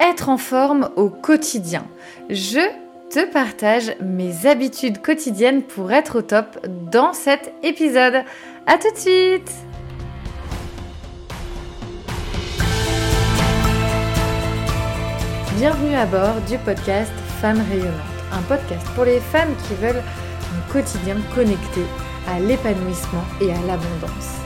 Être en forme au quotidien. Je te partage mes habitudes quotidiennes pour être au top dans cet épisode. A tout de suite Bienvenue à bord du podcast Femmes rayonnantes, un podcast pour les femmes qui veulent un quotidien connecté à l'épanouissement et à l'abondance.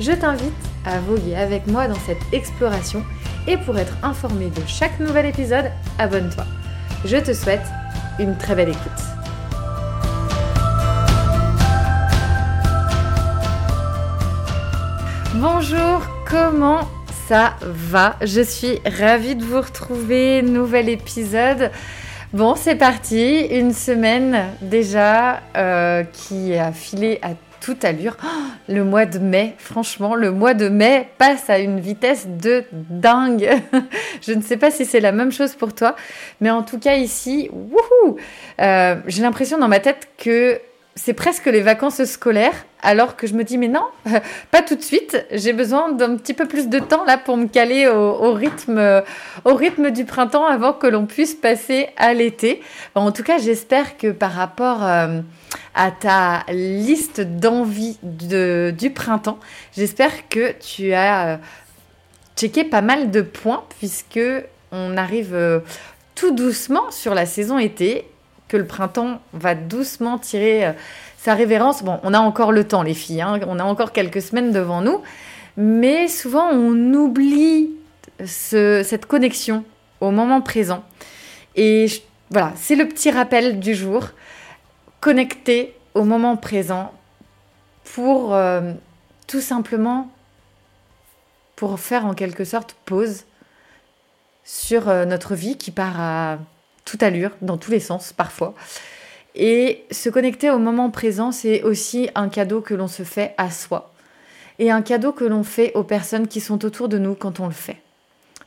Je t'invite à voguer avec moi dans cette exploration et pour être informé de chaque nouvel épisode, abonne-toi. Je te souhaite une très belle écoute. Bonjour, comment ça va? Je suis ravie de vous retrouver, nouvel épisode. Bon, c'est parti, une semaine déjà euh, qui a filé à toute allure. Oh, le mois de mai, franchement, le mois de mai passe à une vitesse de dingue. Je ne sais pas si c'est la même chose pour toi, mais en tout cas ici, euh, j'ai l'impression dans ma tête que c'est presque les vacances scolaires, alors que je me dis mais non, pas tout de suite. J'ai besoin d'un petit peu plus de temps là pour me caler au, rythme, du printemps avant que l'on puisse passer à l'été. en tout cas, j'espère que par rapport euh, à ta liste d'envie du printemps, j'espère que tu as euh, checké pas mal de points puisque on arrive euh, tout doucement sur la saison été que le printemps va doucement tirer euh, sa révérence. Bon, on a encore le temps, les filles, hein. on a encore quelques semaines devant nous, mais souvent on oublie cette connexion au moment présent. Et voilà, c'est le petit rappel du jour. Connecter au moment présent pour euh, tout simplement pour faire en quelque sorte pause sur euh, notre vie qui part à toute allure, dans tous les sens parfois. Et se connecter au moment présent, c'est aussi un cadeau que l'on se fait à soi et un cadeau que l'on fait aux personnes qui sont autour de nous quand on le fait.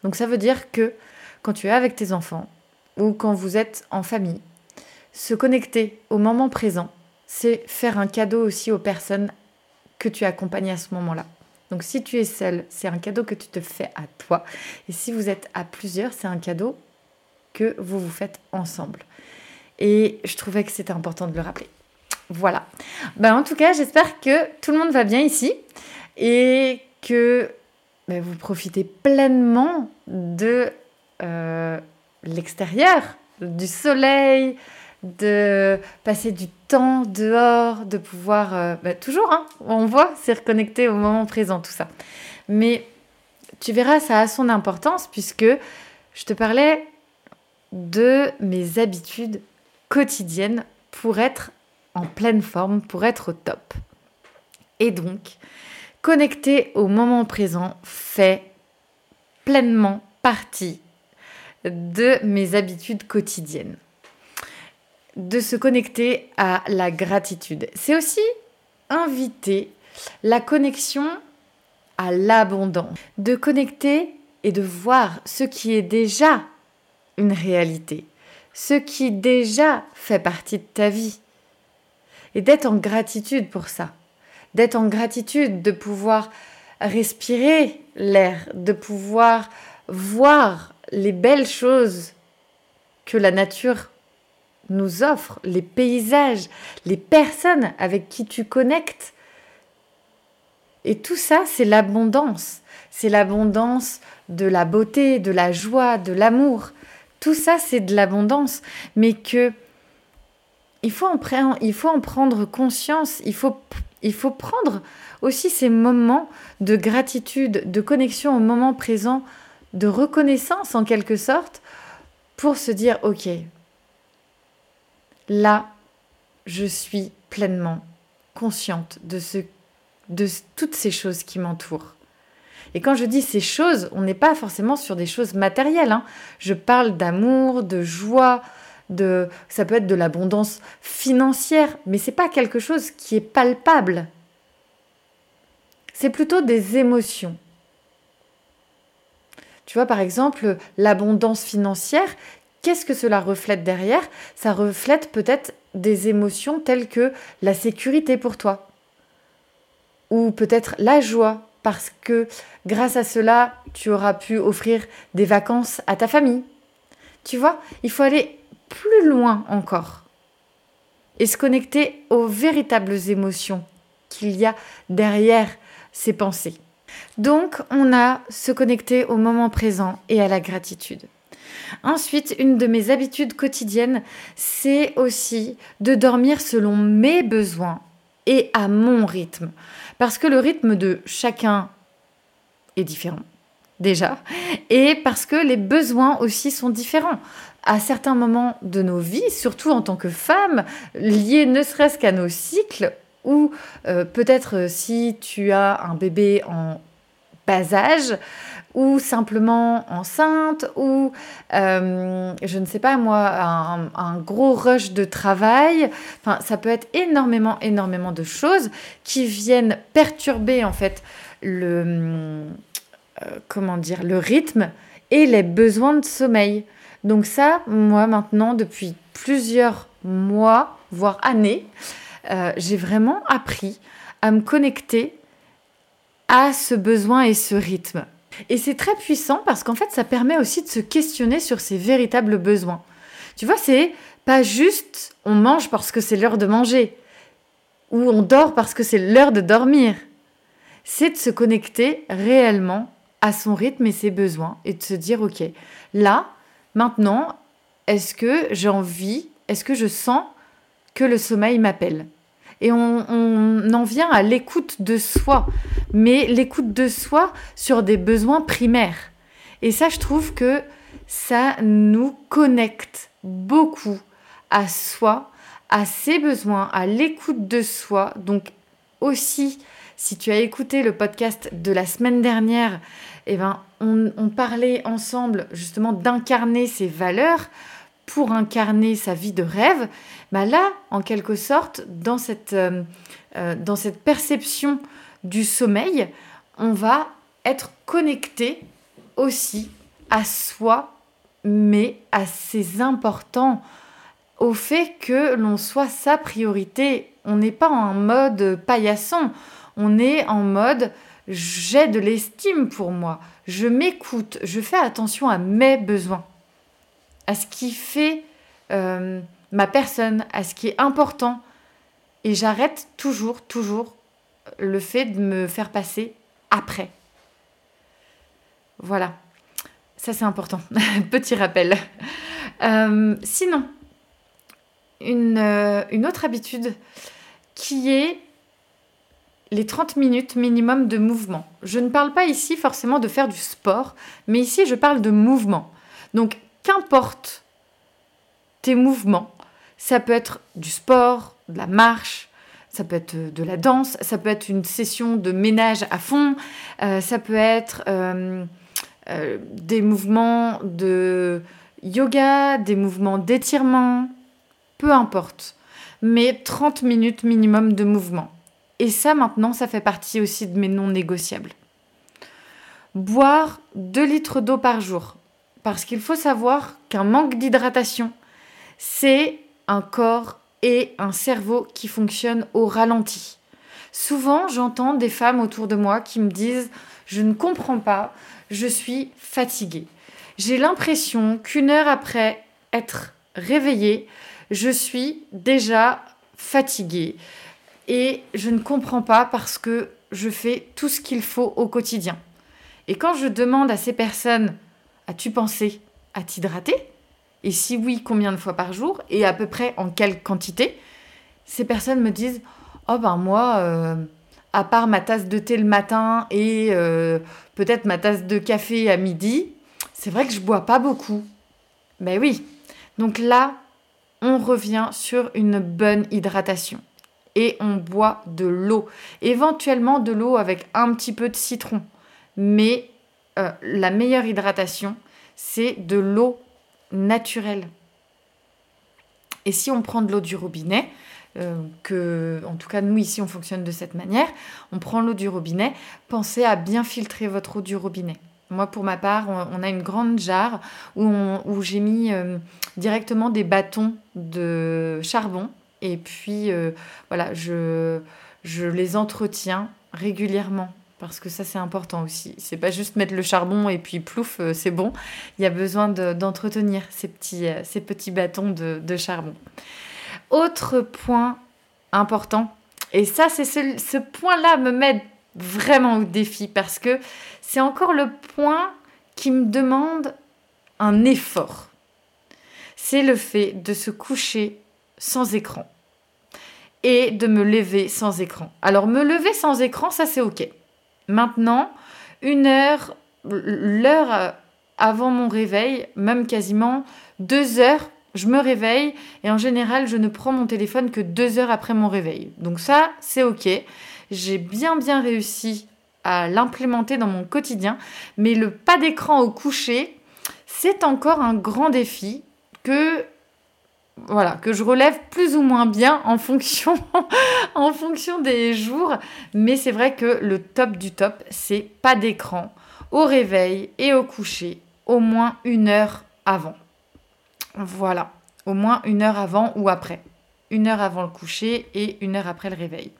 Donc ça veut dire que quand tu es avec tes enfants ou quand vous êtes en famille, se connecter au moment présent, c'est faire un cadeau aussi aux personnes que tu accompagnes à ce moment-là. Donc si tu es seul, c'est un cadeau que tu te fais à toi. Et si vous êtes à plusieurs, c'est un cadeau que vous vous faites ensemble. Et je trouvais que c'était important de le rappeler. Voilà. Ben, en tout cas, j'espère que tout le monde va bien ici et que ben, vous profitez pleinement de euh, l'extérieur, du soleil, de passer du temps dehors, de pouvoir... Euh, ben, toujours, hein, on voit, c'est reconnecté au moment présent, tout ça. Mais tu verras, ça a son importance puisque je te parlais de mes habitudes quotidiennes pour être en pleine forme, pour être au top. Et donc, connecter au moment présent fait pleinement partie de mes habitudes quotidiennes. De se connecter à la gratitude. C'est aussi inviter la connexion à l'abondance. De connecter et de voir ce qui est déjà une réalité, ce qui déjà fait partie de ta vie. Et d'être en gratitude pour ça, d'être en gratitude de pouvoir respirer l'air, de pouvoir voir les belles choses que la nature nous offre, les paysages, les personnes avec qui tu connectes. Et tout ça, c'est l'abondance. C'est l'abondance de la beauté, de la joie, de l'amour. Tout ça, c'est de l'abondance, mais que il faut, en, prendre conscience, il faut, il faut prendre aussi ces moments de gratitude, de connexion au moment présent, de reconnaissance en quelque sorte, pour se dire, ok, là, je suis pleinement consciente de, ce, de toutes ces choses qui m'entourent. Et quand je dis ces choses, on n'est pas forcément sur des choses matérielles. Hein. Je parle d'amour, de joie, de, ça peut être de l'abondance financière, mais c'est pas quelque chose qui est palpable. C'est plutôt des émotions. Tu vois, par exemple, l'abondance financière, qu'est-ce que cela reflète derrière? Ça reflète peut-être des émotions telles que la sécurité pour toi, ou peut-être la joie, parce que grâce à cela, tu auras pu offrir des vacances à ta famille. Tu vois, il faut aller plus loin encore et se connecter aux véritables émotions qu'il y a derrière ces pensées. Donc, on a se connecter au moment présent et à la gratitude. Ensuite, une de mes habitudes quotidiennes, c'est aussi de dormir selon mes besoins et à mon rythme. Parce que le rythme de chacun est différent, déjà, et parce que les besoins aussi sont différents. À certains moments de nos vies, surtout en tant que femmes, liés ne serait-ce qu'à nos cycles, ou euh, peut-être si tu as un bébé en bas âge, ou simplement enceinte, ou euh, je ne sais pas moi, un, gros rush de travail. Enfin, ça peut être énormément, énormément de choses qui viennent perturber en fait le, euh, comment dire, le rythme et les besoins de sommeil. Donc ça, moi maintenant, depuis plusieurs mois, voire années, euh, j'ai vraiment appris à me connecter à ce besoin et ce rythme. Et c'est très puissant parce qu'en fait, ça permet aussi de se questionner sur ses véritables besoins. Tu vois, c'est pas juste on mange parce que c'est l'heure de manger ou on dort parce que c'est l'heure de dormir. C'est de se connecter réellement à son rythme et ses besoins et de se dire ok, là, maintenant, est-ce que j'ai envie, est-ce que je sens que le sommeil m'appelle? Et on, en vient à l'écoute de soi, mais l'écoute de soi sur des besoins primaires. Et ça, je trouve que ça nous connecte beaucoup à soi, à ses besoins, à l'écoute de soi. Donc aussi, si tu as écouté le podcast de la semaine dernière, eh ben, on, on parlait ensemble justement d'incarner ses valeurs pour incarner sa vie de rêve, bah là, en quelque sorte, dans cette, euh, euh, dans cette perception du sommeil, on va être connecté aussi à soi, mais à ses importants, au fait que l'on soit sa priorité. On n'est pas en mode paillasson, on est en mode j'ai de l'estime pour moi, je m'écoute, je fais attention à mes besoins à ce qui fait euh, ma personne, à ce qui est important. Et j'arrête toujours, toujours le fait de me faire passer après. Voilà. Ça, c'est important. Petit rappel. Euh, sinon, une, euh, une autre habitude qui est les 30 minutes minimum de mouvement. Je ne parle pas ici forcément de faire du sport, mais ici je parle de mouvement. Donc qu'importe tes mouvements, ça peut être du sport, de la marche, ça peut être de la danse, ça peut être une session de ménage à fond, euh, ça peut être euh, euh, des mouvements de yoga, des mouvements d'étirement, peu importe. Mais 30 minutes minimum de mouvement. Et ça maintenant, ça fait partie aussi de mes non négociables. Boire 2 litres d'eau par jour. Parce qu'il faut savoir qu'un manque d'hydratation, c'est un corps et un cerveau qui fonctionnent au ralenti. Souvent, j'entends des femmes autour de moi qui me disent Je ne comprends pas, je suis fatiguée. J'ai l'impression qu'une heure après être réveillée, je suis déjà fatiguée. Et je ne comprends pas parce que je fais tout ce qu'il faut au quotidien. Et quand je demande à ces personnes As-tu pensé à t'hydrater? Et si oui, combien de fois par jour? Et à peu près en quelle quantité? Ces personnes me disent Oh ben moi, euh, à part ma tasse de thé le matin et euh, peut-être ma tasse de café à midi, c'est vrai que je bois pas beaucoup. Ben oui. Donc là, on revient sur une bonne hydratation. Et on boit de l'eau. Éventuellement de l'eau avec un petit peu de citron. mais euh, la meilleure hydratation, c'est de l'eau naturelle. Et si on prend de l'eau du robinet, euh, que, en tout cas nous ici on fonctionne de cette manière, on prend l'eau du robinet, pensez à bien filtrer votre eau du robinet. Moi, pour ma part, on, a une grande jarre où, j'ai mis euh, directement des bâtons de charbon. Et puis, voilà, je les entretiens régulièrement parce que ça c'est important aussi. C'est pas juste mettre le charbon et puis plouf, euh, c'est bon. Il y a besoin d'entretenir ces, petits, petits bâtons de, de charbon. Autre point important, et ça c'est ce, ce point-là me met vraiment au défi parce que c'est encore le point qui me demande un effort. C'est le fait de se coucher sans écran et de me lever sans écran. Alors me lever sans écran, ça c'est ok. Maintenant, une heure, l'heure avant mon réveil, même quasiment deux heures, je me réveille et en général, je ne prends mon téléphone que deux heures après mon réveil. Donc ça, c'est ok. J'ai bien bien réussi à l'implémenter dans mon quotidien. Mais le pas d'écran au coucher, c'est encore un grand défi que voilà, que je relève plus ou moins bien en fonction, des jours. Mais c'est vrai que le top du top, c'est pas d'écran au réveil et au coucher, au moins une heure avant. Voilà, au moins une heure avant ou après. Une heure avant le coucher et une heure après le réveil.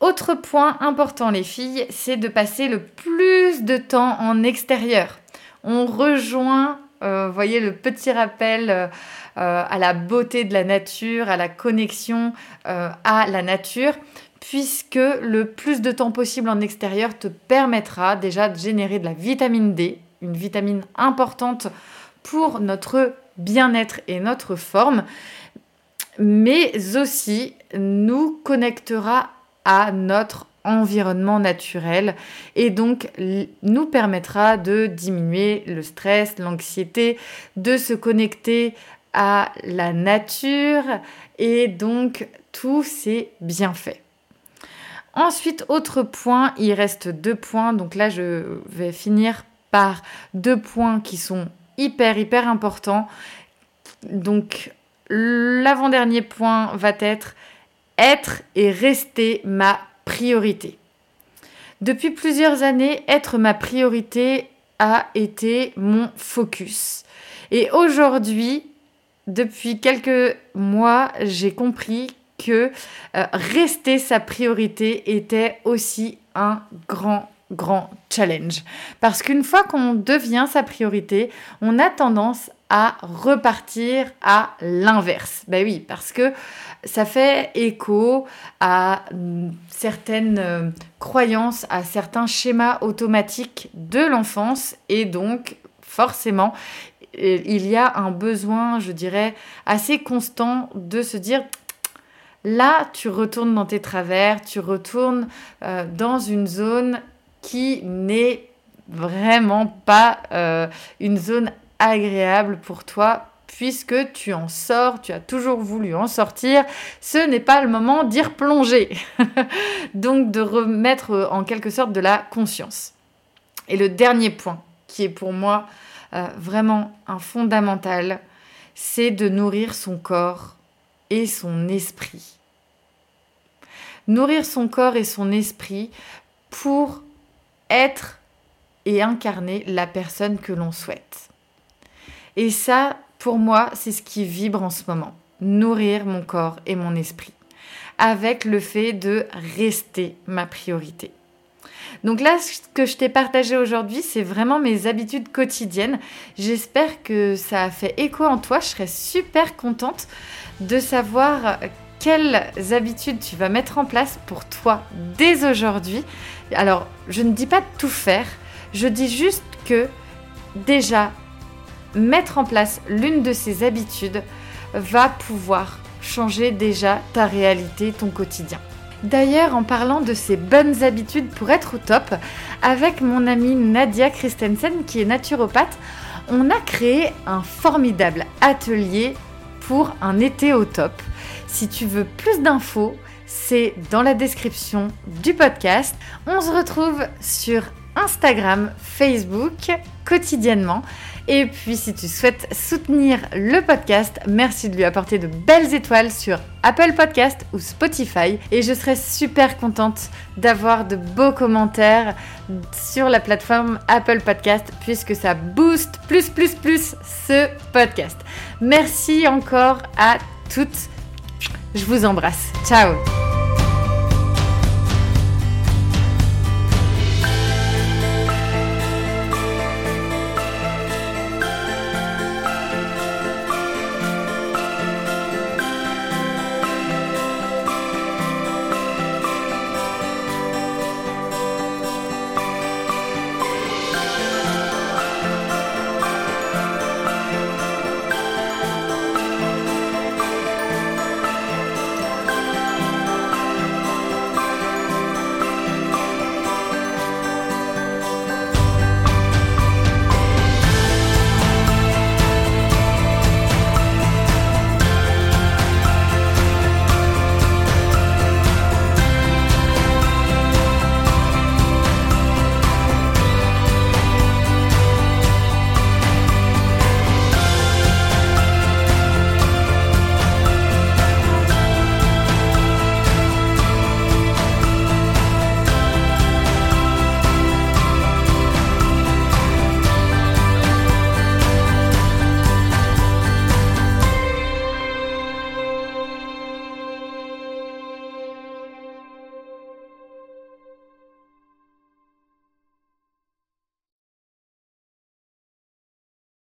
Autre point important les filles, c'est de passer le plus de temps en extérieur. On rejoint, euh, voyez, le petit rappel euh, à la beauté de la nature, à la connexion euh, à la nature, puisque le plus de temps possible en extérieur te permettra déjà de générer de la vitamine D, une vitamine importante pour notre bien-être et notre forme, mais aussi nous connectera à notre environnement naturel et donc nous permettra de diminuer le stress, l'anxiété, de se connecter à la nature et donc tous ces bienfaits. Ensuite, autre point, il reste deux points, donc là je vais finir par deux points qui sont hyper hyper importants. Donc l'avant-dernier point va être être et rester ma priorité. Depuis plusieurs années, être ma priorité a été mon focus. Et aujourd'hui, depuis quelques mois, j'ai compris que euh, rester sa priorité était aussi un grand grand challenge. Parce qu'une fois qu'on devient sa priorité, on a tendance à repartir à l'inverse. Ben oui, parce que ça fait écho à mm, certaines euh, croyances, à certains schémas automatiques de l'enfance et donc forcément il y a un besoin, je dirais, assez constant de se dire là, tu retournes dans tes travers, tu retournes euh, dans une zone qui n'est vraiment pas euh, une zone agréable pour toi puisque tu en sors, tu as toujours voulu en sortir, ce n'est pas le moment d'y replonger. Donc de remettre en quelque sorte de la conscience. Et le dernier point, qui est pour moi euh, vraiment un fondamental, c'est de nourrir son corps et son esprit. Nourrir son corps et son esprit pour être et incarner la personne que l'on souhaite. Et ça, pour moi, c'est ce qui vibre en ce moment. Nourrir mon corps et mon esprit. Avec le fait de rester ma priorité. Donc là, ce que je t'ai partagé aujourd'hui, c'est vraiment mes habitudes quotidiennes. J'espère que ça a fait écho en toi. Je serais super contente de savoir quelles habitudes tu vas mettre en place pour toi dès aujourd'hui. Alors, je ne dis pas de tout faire, je dis juste que déjà, mettre en place l'une de ces habitudes va pouvoir changer déjà ta réalité, ton quotidien. D'ailleurs, en parlant de ces bonnes habitudes pour être au top, avec mon amie Nadia Christensen qui est naturopathe, on a créé un formidable atelier pour un été au top. Si tu veux plus d'infos, c'est dans la description du podcast. On se retrouve sur Instagram, Facebook quotidiennement. Et puis si tu souhaites soutenir le podcast, merci de lui apporter de belles étoiles sur Apple Podcast ou Spotify. Et je serai super contente d'avoir de beaux commentaires sur la plateforme Apple Podcast puisque ça booste plus plus plus ce podcast. Merci encore à toutes. Je vous embrasse. Ciao